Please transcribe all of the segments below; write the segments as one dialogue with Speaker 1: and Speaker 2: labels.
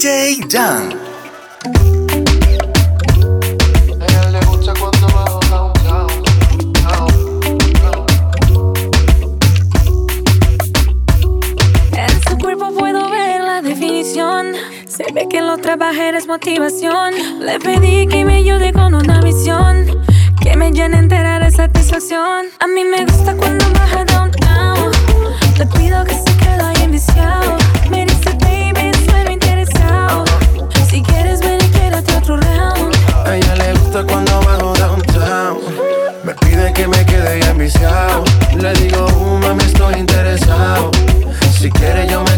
Speaker 1: DJ
Speaker 2: Dan. Se ve que lo trabajé es motivación. Le pedí que me ayude con una visión. Que me llene entera de satisfacción. A mí me gusta cuando baja downtown. Le pido que se quede ahí enviciado.
Speaker 3: Le digo, uh, mami, estoy interesado. Si quiere, yo me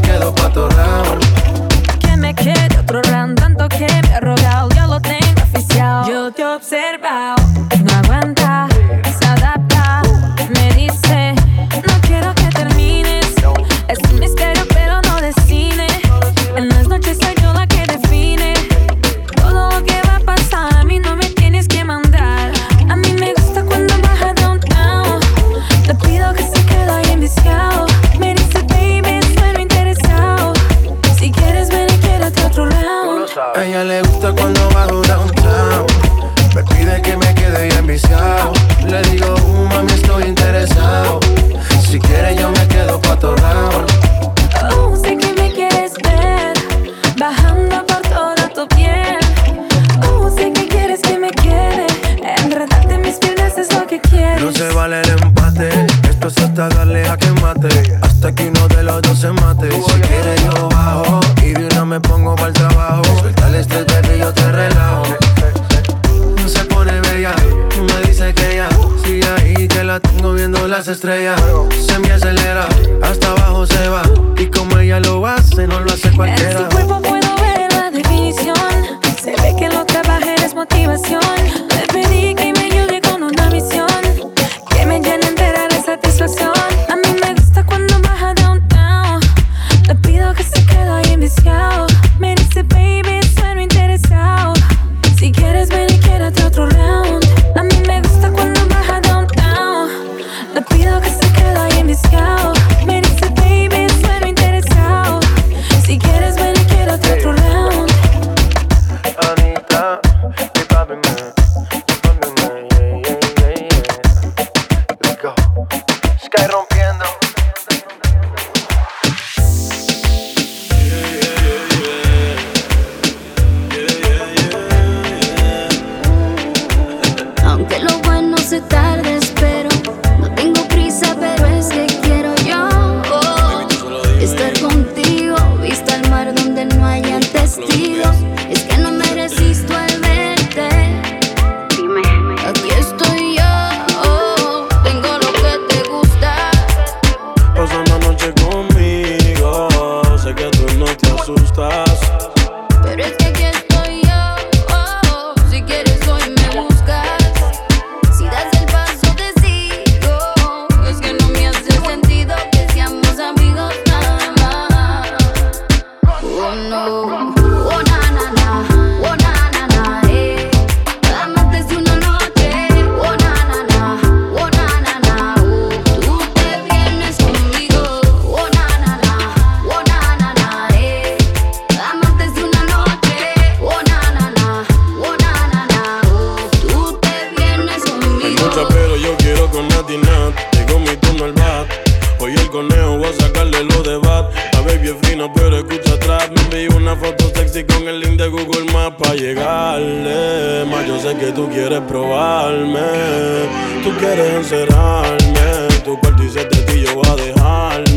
Speaker 2: quieres
Speaker 4: encerrarme. Tu cuarto y set de ti yo voy a dejarme.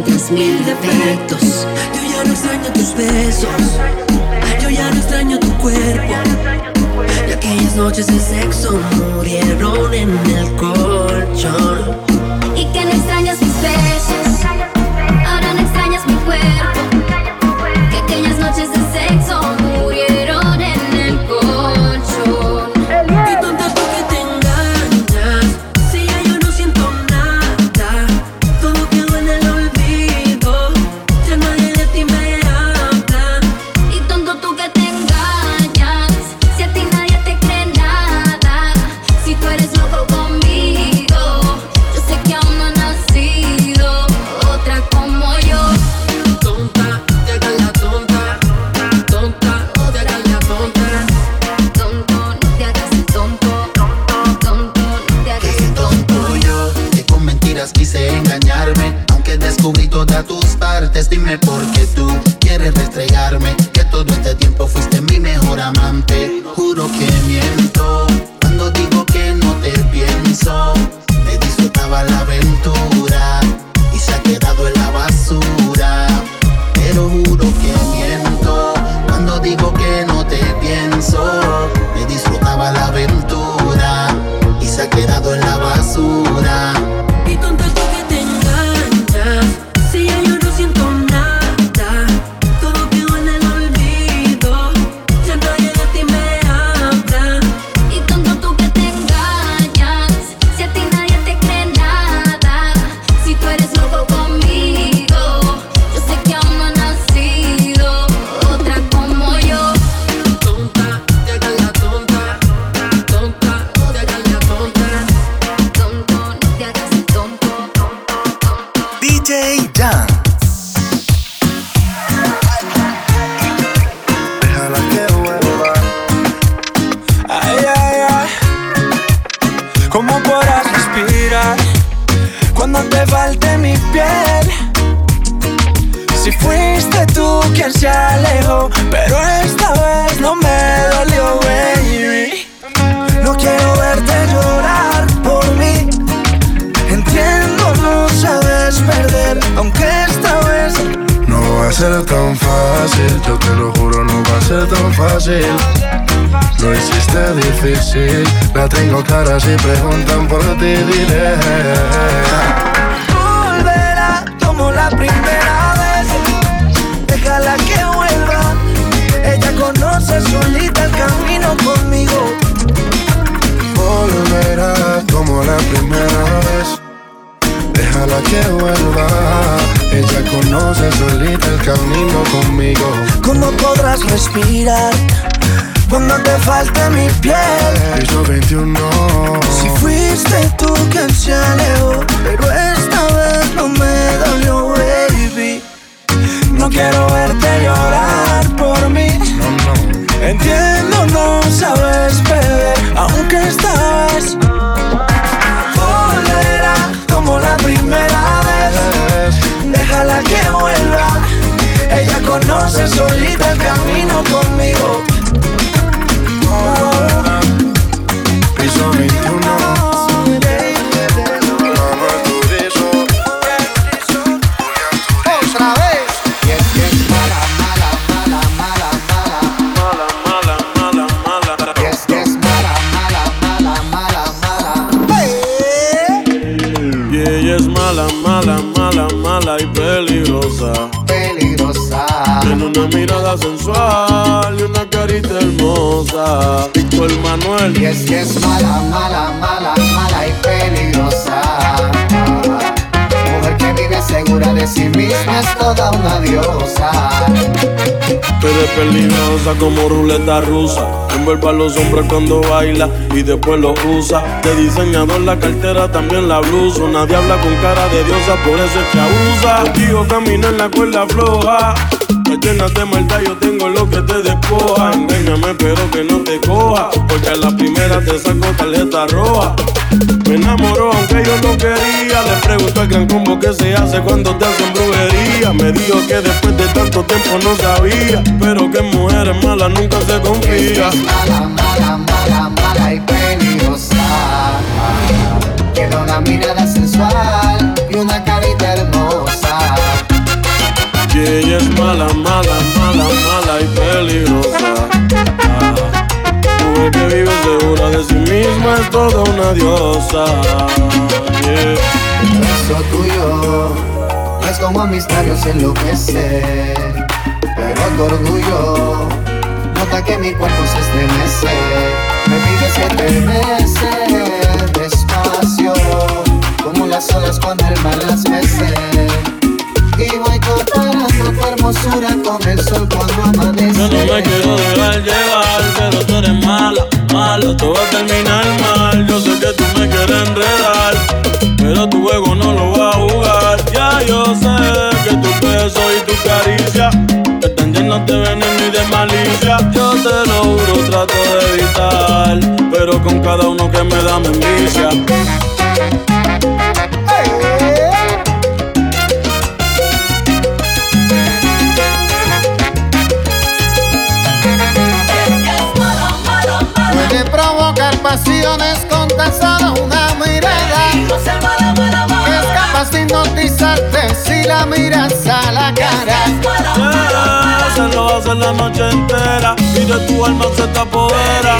Speaker 4: encuentras mil defectos.
Speaker 5: Yo ya no extraño tus besos. Yo ya no extraño tu cuerpo. Y aquellas noches de sexo murieron en el colchón.
Speaker 4: Y que no extrañas mis besos.
Speaker 6: peligrosa como ruleta rusa. Envuelve a los hombres cuando baila y después los usa. De diseñador la cartera, también la blusa. Nadie habla con cara de diosa, por eso es que abusa. Tío camina en la cuerda floja. Te llenas de maldad, yo tengo lo que te despoja. Engáñame, pero que no te coja. Porque a la primera te saco tarjeta roja. Me enamoró aunque yo no quería. Le pregunto al gran combo que se hace cuando te hacen brujería. Me dijo que después de tanto tiempo no sabía. Pero que mujeres malas nunca se confía.
Speaker 7: Es mala, mala, mala, mala y peligrosa. Tiene una mirada sensual y una carita hermosa.
Speaker 6: Y ella es mala, mala, mala, mala y peligrosa. Que vive segura de sí misma es toda una diosa. Yeah.
Speaker 7: Beso tuyo es como mis labios enloquece. Pero tu orgullo nota que mi cuerpo se estremece. Me pides que te bese despacio, como las olas cuando el
Speaker 6: todo va a terminar mal. Yo sé que tú me quieres enredar, pero tu juego no lo va a jugar. Ya yo sé que tu beso y tu caricia están llenos de veneno y de malicia. Yo te lo juro, trato de evitar, pero con cada uno que me da me envicia.
Speaker 7: Si la miras a la cara.
Speaker 6: Yeah, se lo hace la noche entera y de tu alma se te apodera.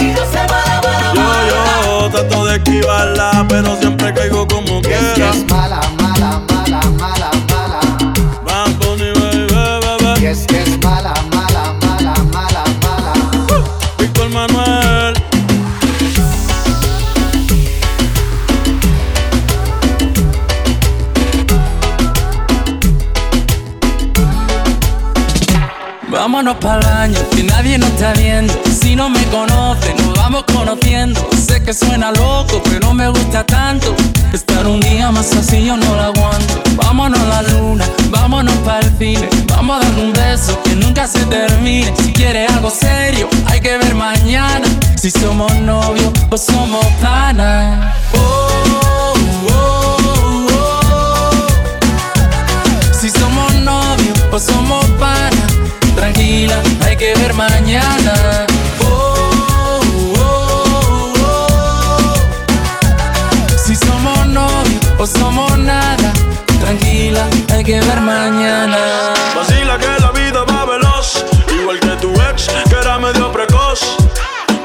Speaker 6: Yo, yo trato de esquivarla, pero siempre caigo como quiera.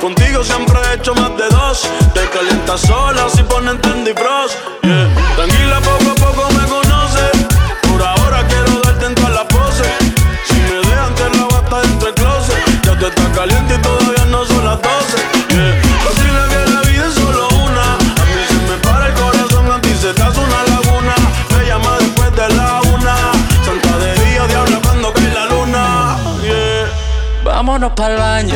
Speaker 6: Contigo siempre he hecho más de dos. Te calientas sola si ponen Trendy Bros. Tranquila, poco a poco me conoces. Por ahora quiero darte en todas las poses. Si me dejan, te la hasta dentro del closet. Ya tú estás caliente y todavía no son las 12. Yeah. Que la vida es solo una. A mí se me para el corazón, a ti se te hace una laguna. Me llama después de la una. Santa de día, diabla cuando cae la luna. Yeah.
Speaker 8: Vámonos para el baño,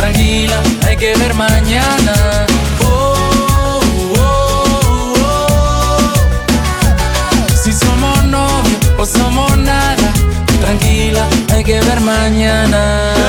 Speaker 8: tranquila, hay que ver mañana. Oh, oh, oh. Si somos novios o somos nada, tranquila, hay que ver mañana.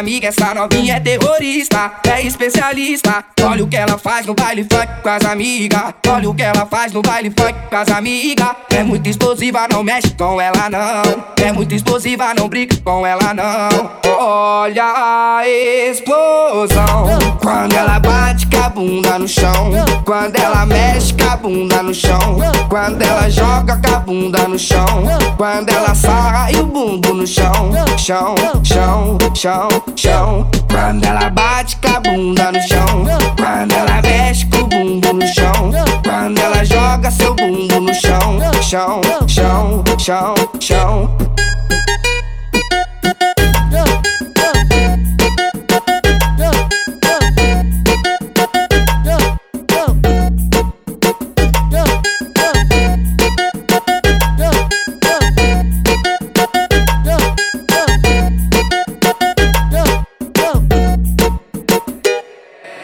Speaker 9: Amigas. Essa novinha é terrorista, é especialista. Olha o que ela faz no baile funk com as amigas. Olha o que ela faz no baile funk com as amigas. É muito explosiva, não mexe com ela não. É muito explosiva, não brinca com ela não. Olha a explosão quando ela bate com a bunda no chão. Quando ela mexe com a bunda no chão. Quando ela joga com a bunda no chão. Quando ela e o bumbum no chão. Chão, chão, chão, chão. Quando ela bate com a bunda no chão. Quando ela mexe com o bumbum no chão. Quando ela joga seu bumbum no chão. Chão, chão, chão, chão.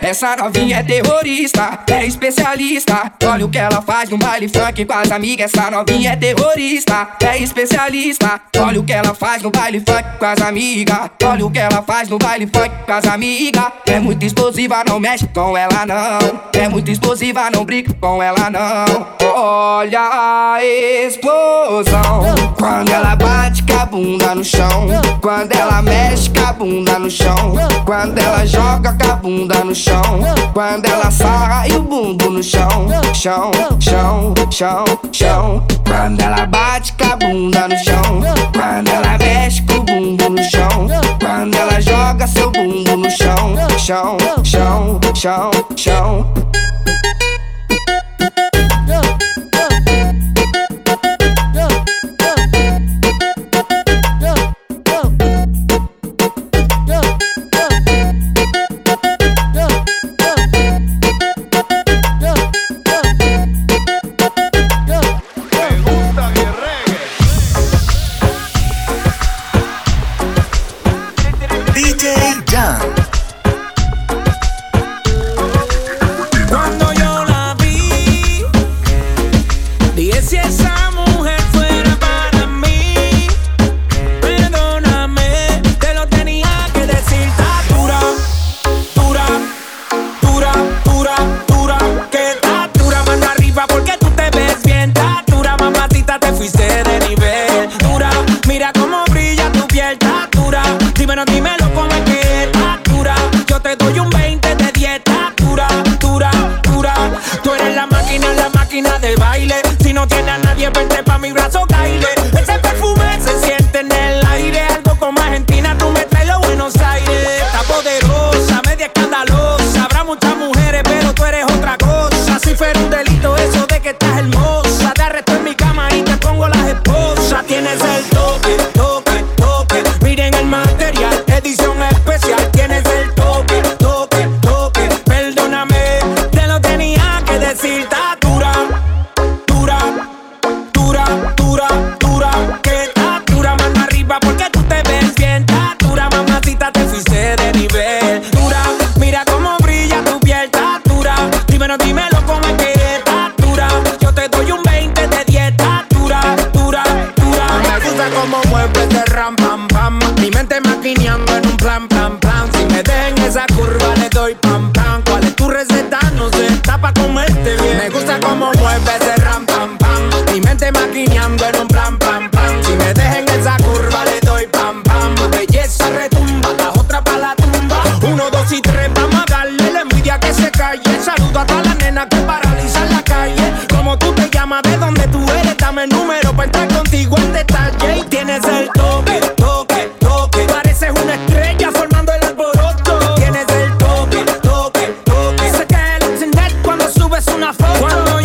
Speaker 9: Essa novinha é terrorista, é especialista. Olha o que ela faz no baile funk com as amigas. Essa novinha é terrorista, é especialista. Olha o que ela faz no baile funk com as amigas. Olha o que ela faz no baile funk com as amigas. É muito explosiva, não mexe com ela não. É muito explosiva, não brinca com ela não. Olha a explosão quando ela bate com a bunda no chão. Quando ela mexe com a bunda no chão. Quando ela joga com a bunda no chão. Quando ela e o bumbum no chão. Chão, chão, chão, chão. Quando ela bate com a bunda no chão. Quando ela mexe com o bumbum no chão. Quando ela joga seu bumbum no chão. Chão, chão, chão, chão.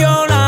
Speaker 10: Yo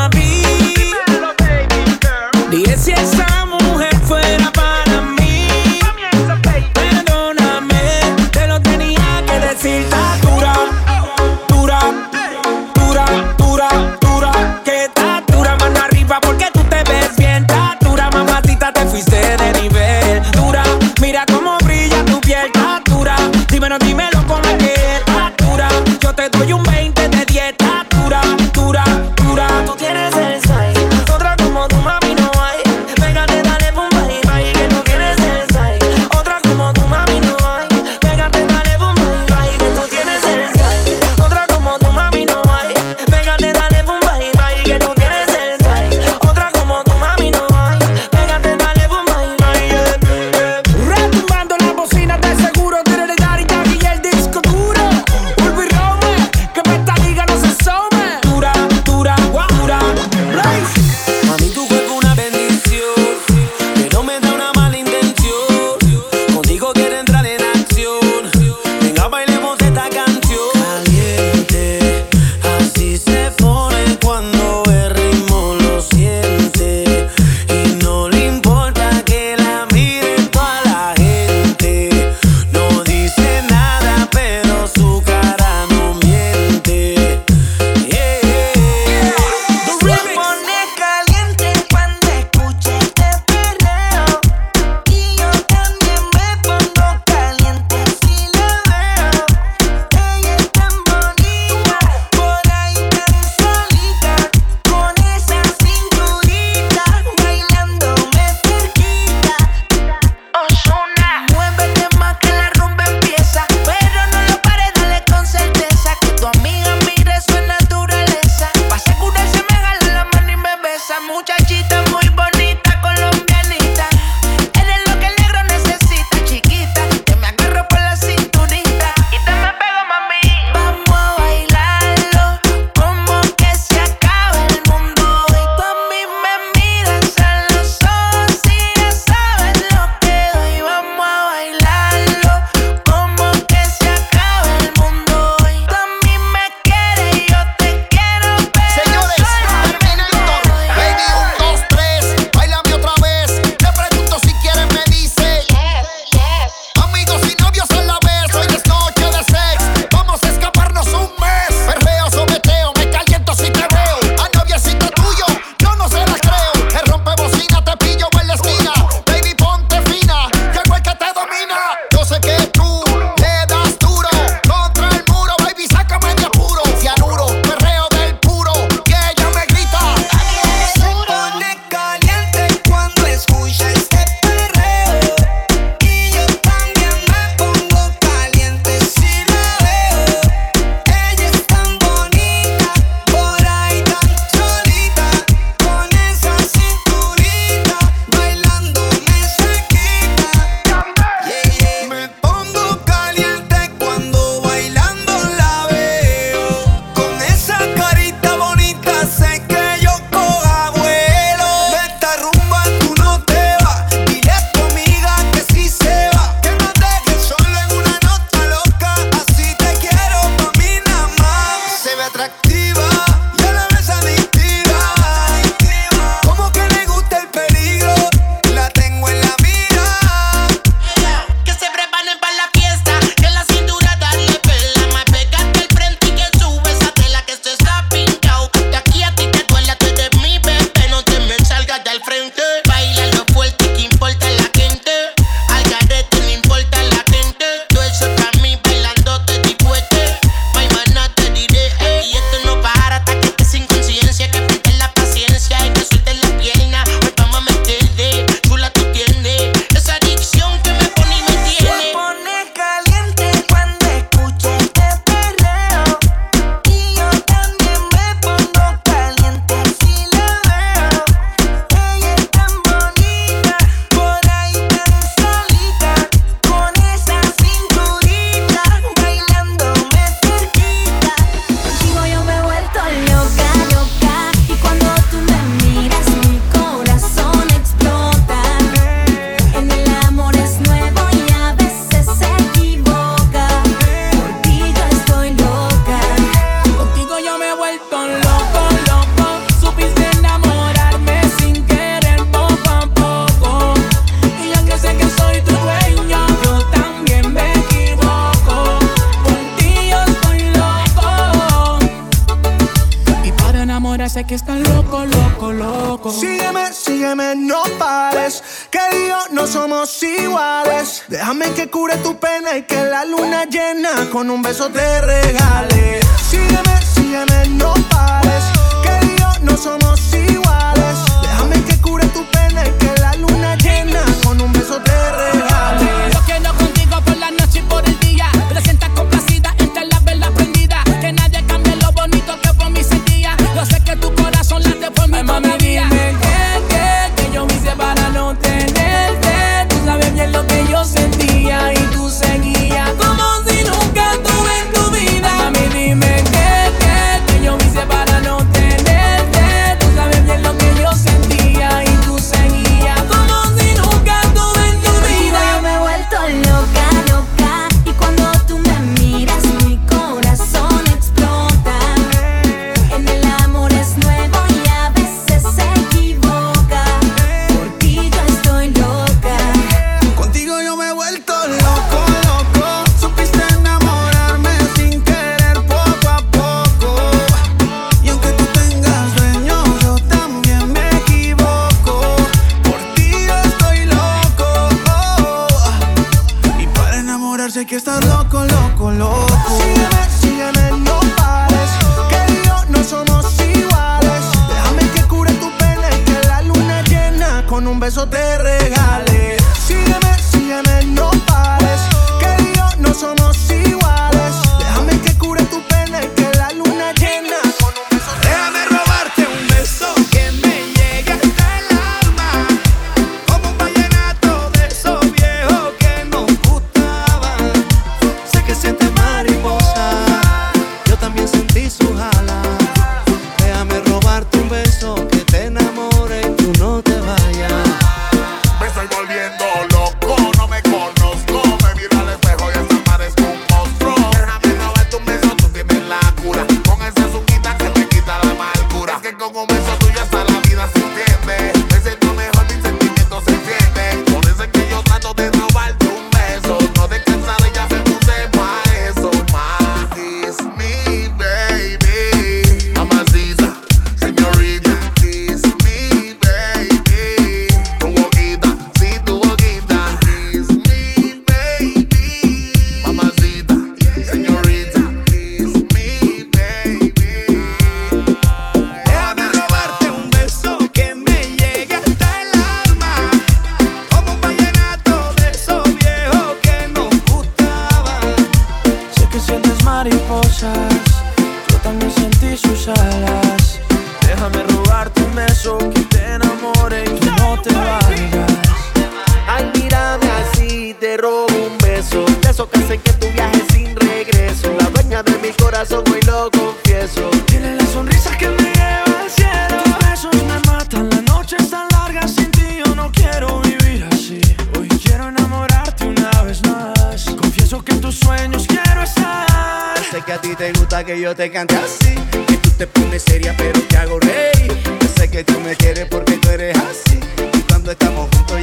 Speaker 10: te robo un
Speaker 11: beso. De esos que hacen que
Speaker 12: tu
Speaker 13: viaje sin regreso. La dueña de mi corazón, hoy lo confieso.
Speaker 11: Tiene la sonrisa que me lleva al cielo. Tus besos me matan, la noche es tan larga sin ti. Yo no quiero vivir así. Hoy quiero enamorarte una vez más. Confieso que en tus sueños quiero estar.
Speaker 13: Sé que a ti te gusta que yo te cante así. Que tú te pones seria, pero te hago reír. Yo sé que tú me quieres porque tú eres así. Y cuando estamos juntos,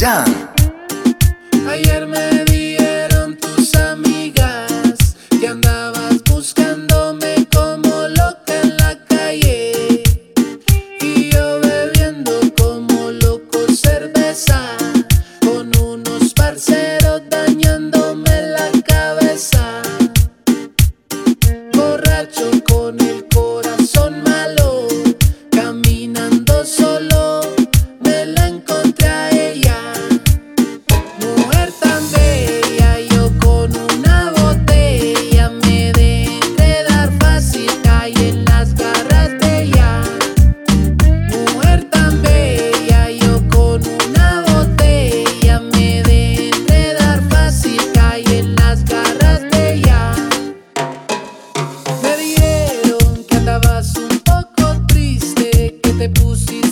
Speaker 14: 짱 pusiste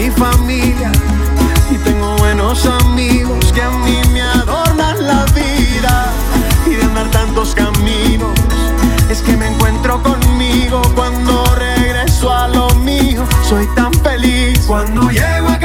Speaker 14: mi
Speaker 15: familia. Y tengo buenos amigos que a mí me adornan la vida. Y de andar tantos caminos es que me encuentro conmigo cuando regreso a lo mío. Soy tan feliz cuando llego a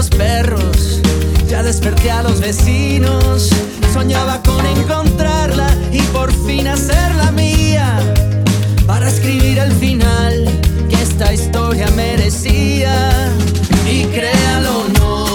Speaker 15: los perros, ya desperté a los vecinos. Soñaba con encontrarla y por fin hacerla mía para escribir el final que esta historia merecía. Y créalo no.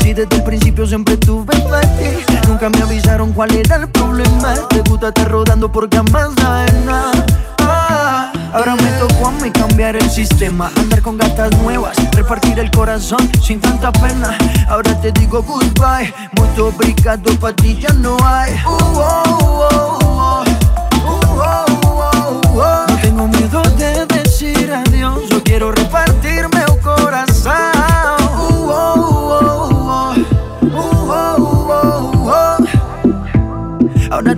Speaker 10: Si
Speaker 11: desde el principio siempre tuve Nunca me avisaron cuál era el problema. Te gusta estar rodando por jamás sabes nada. Ah, ahora me tocó a mí cambiar el sistema, andar con gatas nuevas, repartir el corazón sin tanta pena. Ahora te digo goodbye, mucho obrigado para ti ya no hay. Uh, oh, oh, oh.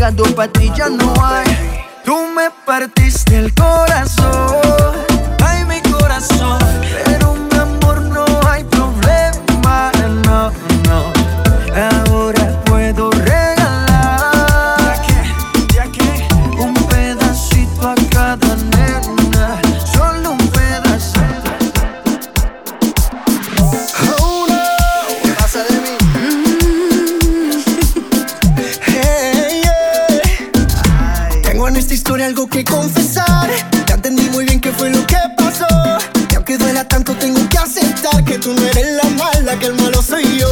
Speaker 11: trago para ti ya no hay. Tú me partiste el corazón.
Speaker 14: tanto tengo que aceptar que tú no eres la mala, que el malo soy yo.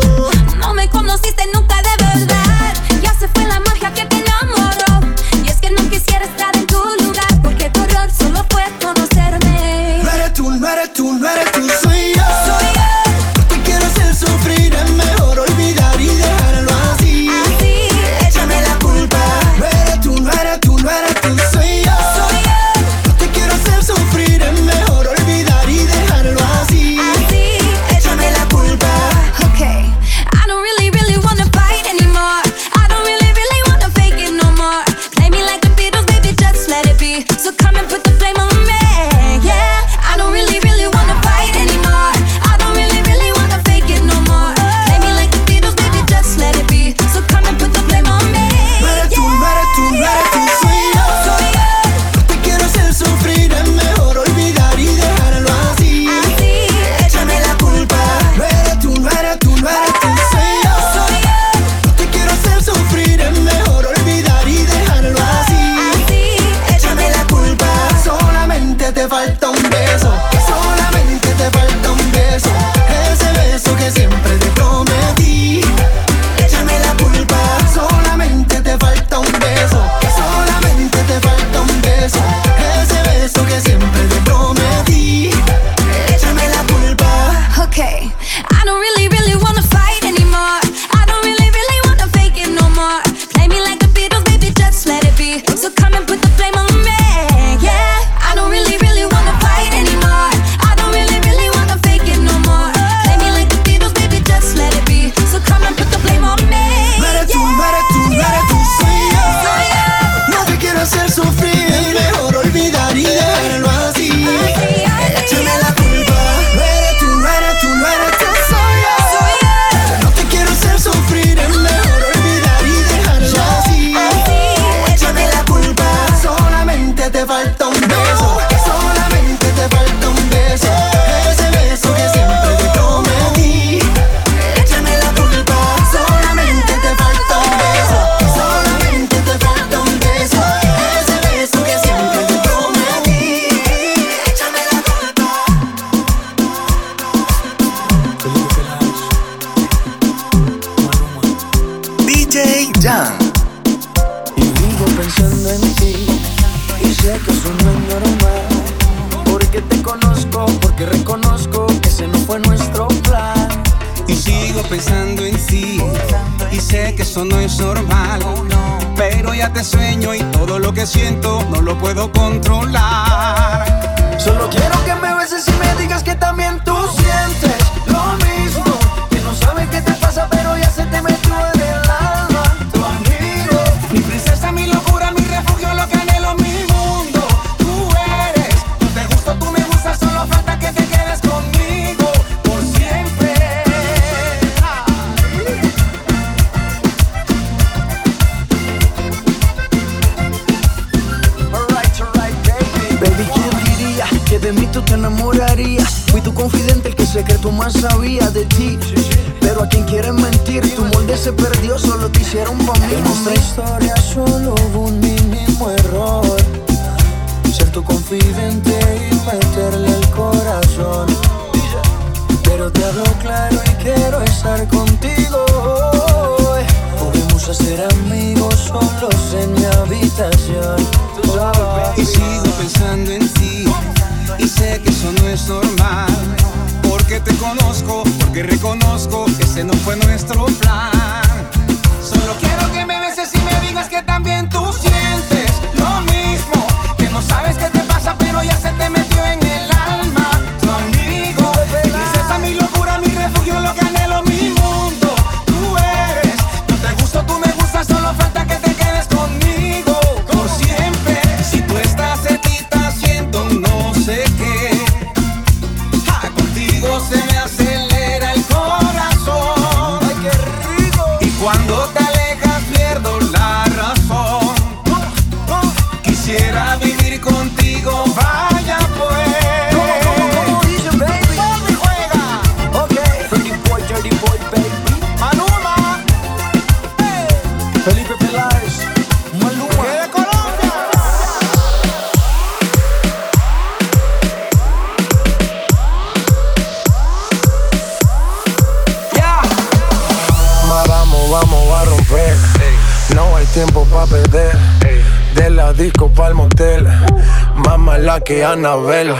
Speaker 16: Que
Speaker 2: Anabel.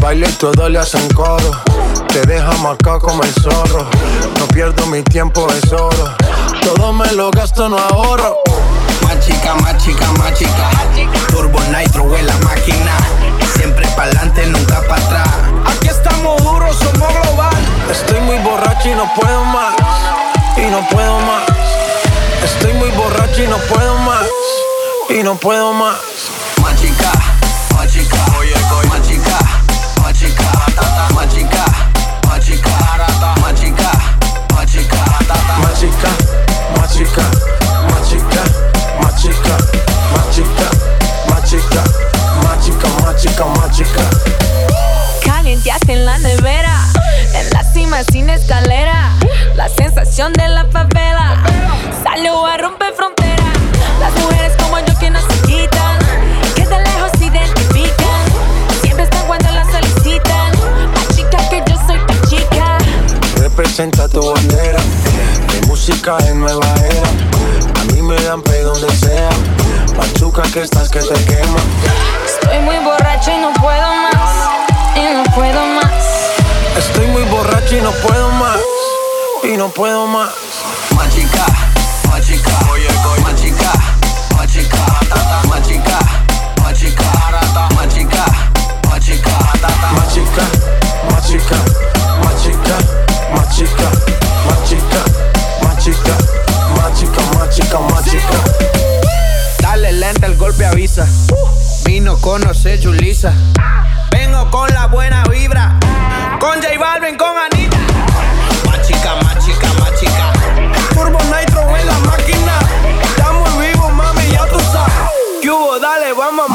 Speaker 2: Baile y todo le hacen coro. Te deja marcado como el zorro. No pierdo mi tiempo, es oro. Todo me lo gasto, no ahorro.
Speaker 17: Más chica, más chica, más chica. Turbo Nitro en la máquina. Siempre pa'lante, nunca para atrás.
Speaker 18: Aquí estamos duros, somos global.
Speaker 2: Estoy muy borracho y no puedo más. Y no puedo más. Estoy muy borracho y no puedo más. Y no puedo más.
Speaker 17: Más chica, chica, más chica, más chica, más chica, más chica, más chica, más chica,
Speaker 2: más chica, más chica.
Speaker 3: Calienteaste en la nevera, en la cima sin escalera. La sensación de la favela salió a romper fronteras. Las mujeres como yo que no se quitan, que de lejos se identifican. Siempre están cuando las solicitan. Más chica que yo soy tu chica.
Speaker 2: Representa tu bandera. Música es nueva era. A mí me dan play donde sea. Machuca que estás que te quema.
Speaker 3: Estoy muy borracho y no puedo más. Y no puedo más.
Speaker 2: Estoy muy borracho y no puedo más. Y no puedo más.
Speaker 17: Más chica, más chica. Oye, más chica, más chica. Más chica, más chica. Más chica, más chica
Speaker 2: más chica, más chica.
Speaker 18: Dale lenta, el golpe avisa. Vino con José Julisa. Vengo con la buena vibra. Con J Balvin, con Anita.
Speaker 17: Más chica, más.
Speaker 18: Turbo Nitro en la máquina. Estamos vivos, mami, ya tú sabes. Dale, vamos a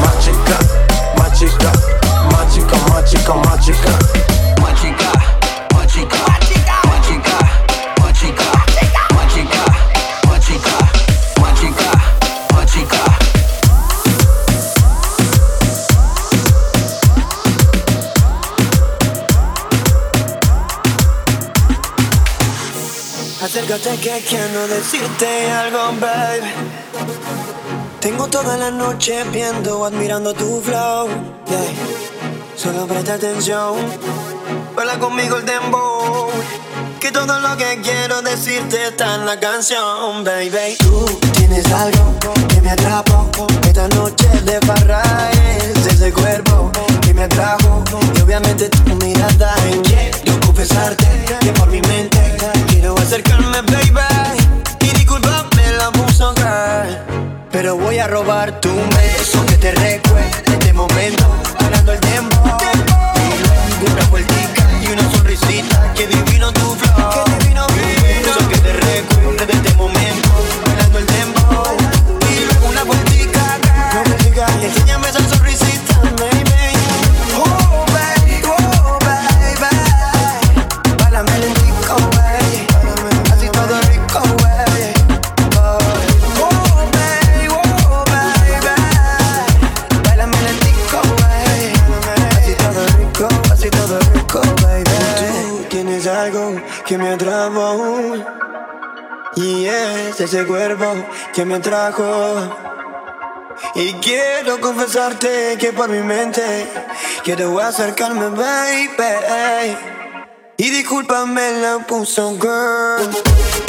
Speaker 17: Más chica, más chica. Más chica, más chica. Más chica, más chica. Más chica.
Speaker 19: Acércate que quiero decirte algo, baby. Tengo toda la noche viendo, admirando tu flow. Yeah. Solo presta atención. Baila conmigo el dembow. Que todo lo que quiero decirte está en la canción, baby. Tú tienes algo que me atrapó. Esta noche de farra es ese cuerpo que me atrajo. Y obviamente tu mirada Quiero confesarte que por mi mente quiero acercarme, baby. Y disculpame la puso girl. Pero voy a robar tu beso que te recuerde este momento. Ganando el tiempo. Y una vueltica y una sonrisita. Que divino tu flow. Que divino Eso que te recuerde de este momento. Ganando el tiempo. Y luego una vueltica. Una vueltica. Enséñame esa Ese cuerpo que me trajo. Y quiero confesarte que por mi mente quiero acercarme, baby. Y discúlpame la puso girl.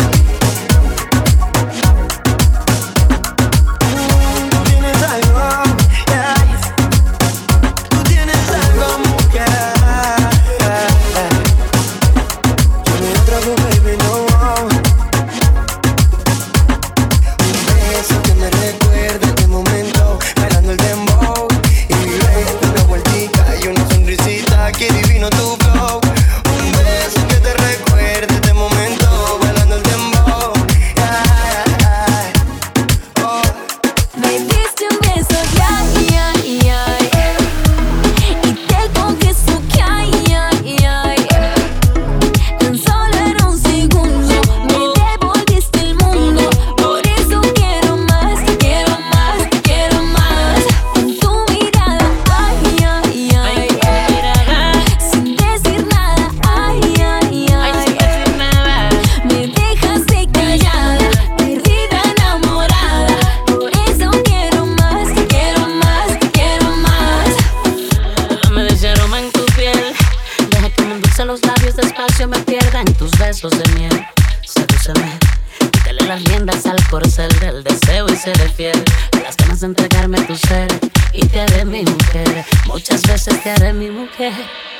Speaker 20: Besos de miel. Sedúceme, quítale las riendas al corcel del deseo y seré fiel. Las ganas de entregarme tu ser y te haré mi mujer. Muchas veces te haré mi mujer.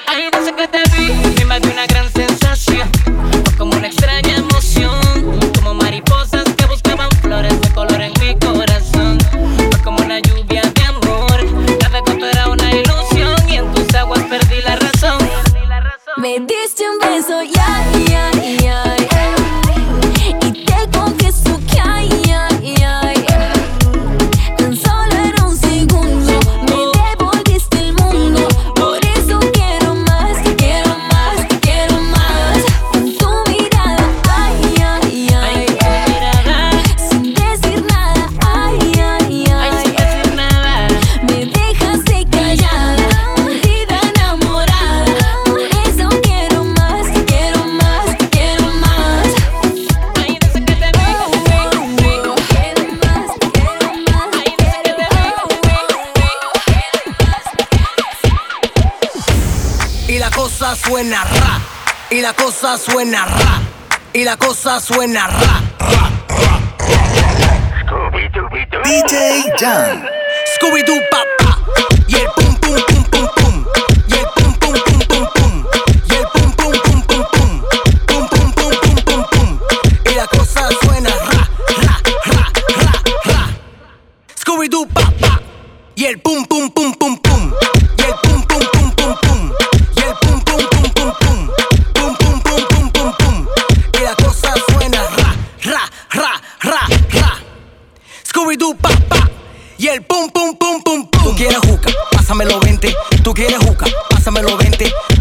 Speaker 21: Ay, desde que te vi, me invadió una gran sensación. Fue como una extraña emoción. Como mariposas que buscaban flores de color en mi corazón. La
Speaker 22: cosa suena ra, y la cosa suena ra.
Speaker 1: DJ Jan.
Speaker 22: Scooby Doo papá y el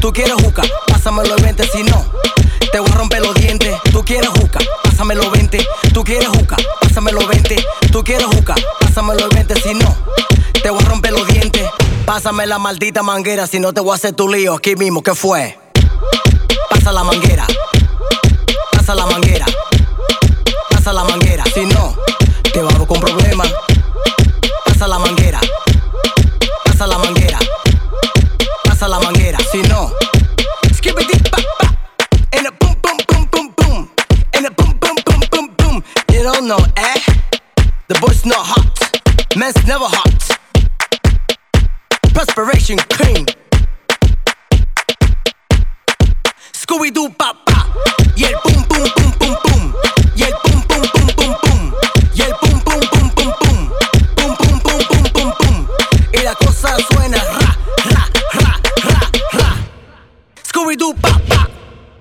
Speaker 22: Tú quieres juca, pásamelo 20. Si no, te voy a romper los dientes. Tú quieres juca, pásamelo 20. Tú quieres juca, pásamelo 20. Tú quieres juca, pásamelo 20. Si no, te voy a romper los dientes. Pásame la maldita manguera, si no te voy a hacer tu lío aquí mismo. ¿Qué fue? Pasa la manguera. Pasa la manguera. Pasa la manguera. Si no, te vamos con problemas. man's never hot. Perspiration clean. Scooby Doo pop pop. Y el boom boom boom boom boom. Y el boom boom boom boom boom. Y el boom boom boom boom boom. Boom boom boom boom boom. Y la cosa suena ra ra ra ra ra. Scooby Doo pop pop.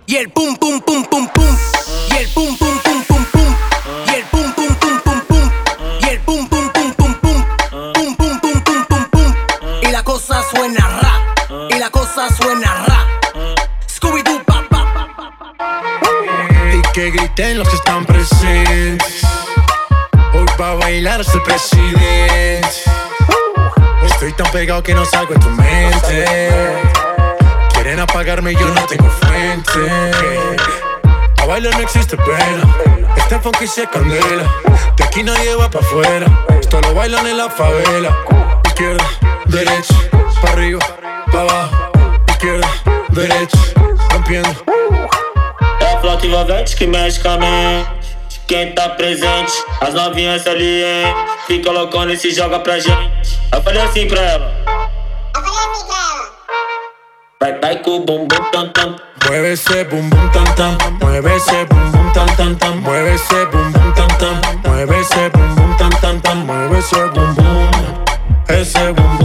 Speaker 22: Y el boom boom boom boom boom. Y el boom
Speaker 2: boom que griten los que están presentes. Hoy va a bailar el presidente. Estoy tan pegado que no salgo de tu mente. Quieren apagarme y yo no tengo fuente. A bailar no existe pena. Este funky se candela. De aquí nadie va para afuera. Esto lo bailan en la favela. Izquierda, derecha, para arriba, para abajo. Izquierda, derecha, rompiendo.
Speaker 23: Flauta envolvente que mexe com a mente. Quem tá presente, as novinhas ali, hein? Fica loucona e se joga pra gente. Eu falei assim pra ela. Vai, vai com o bumbum tam tam.
Speaker 2: Mueve ese bum bum tam tam, mueve ese bum bum tam tam tam, mueve ese bum bum tam tam, mueve ese bum bum tam tam tam, mueve ese bum bum, ese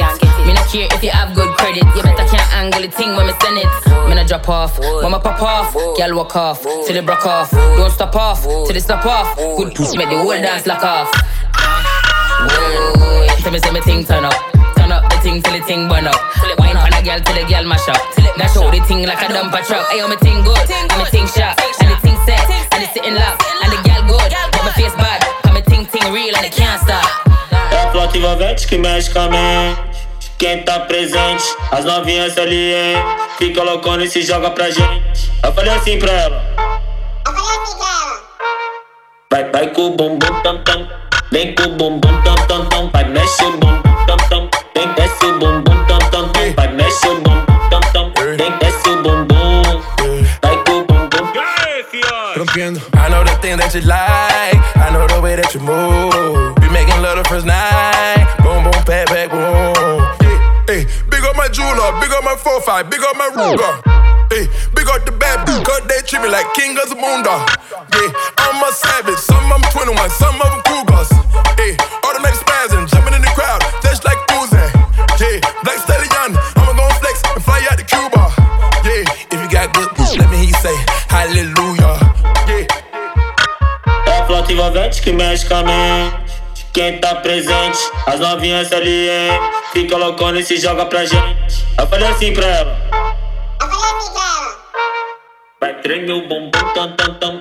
Speaker 24: man can get it. Me not care if you have good credit. You better can't angle the thing when me send it. Me not drop off, mama pop off, girl walk off, till it broke off. Don't stop off, till it stop off. Good push, make the whole dance lock off. Whoa, tell me say me thing turn up. Turn up the thing till the thing burn up. Wine on a girl till the girl mash up. Now show the thing like a dumper truck. Ayo, me thing good, and me thing sharp, and the thing set, and it's sitting locked, and the girl good, but my face bad, and me thing thing real and it can't stop.
Speaker 23: É a flauta envolvente que Quem tá presente, as novinhas ali, hein? Fica loucona e se joga pra gente. Eu falei assim pra ela. Vai, vai com o bumbum tam tam. Vem com o bumbum tam tam tam, vai mexe o bumbum tam tam. Vem desce o bumbum tam tam tam, vai mexe o bumbum tam tam. Vem desce o bumbum, vai com o bumbum.
Speaker 2: Rompiendo. I know the thing that you like. I know the way that you move. We making love the first night. My 4-5, big up my Ruger. Hey, big up the bad bitch, cause they treat me like king of the moondog. Yeah, I'm a savage, some of them 21, some of them cougars. Hey, automatic spazzing, jumping in the crowd, just like Uzi. Yeah, Black Stallion, I'ma go flex and fly out to Cuba. Yeah, if you got good, let me hear you say hallelujah. Yeah.
Speaker 23: Quem tá presente, as novinhas ali, hein? Fica loucona e se joga pra gente. Eu falei assim pra ela. Vai tremer o bumbum tam tam tam.